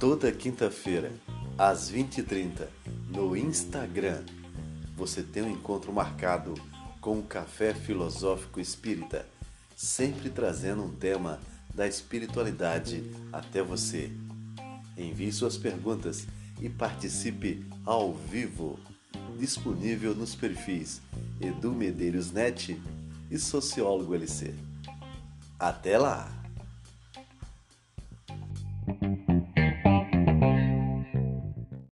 Toda quinta-feira, às 20h30, no Instagram, você tem um encontro marcado com o Café Filosófico Espírita, sempre trazendo um tema da espiritualidade até você. Envie suas perguntas e participe ao vivo. Disponível nos perfis Edu Medeiros Net e Sociólogo LC. Até lá!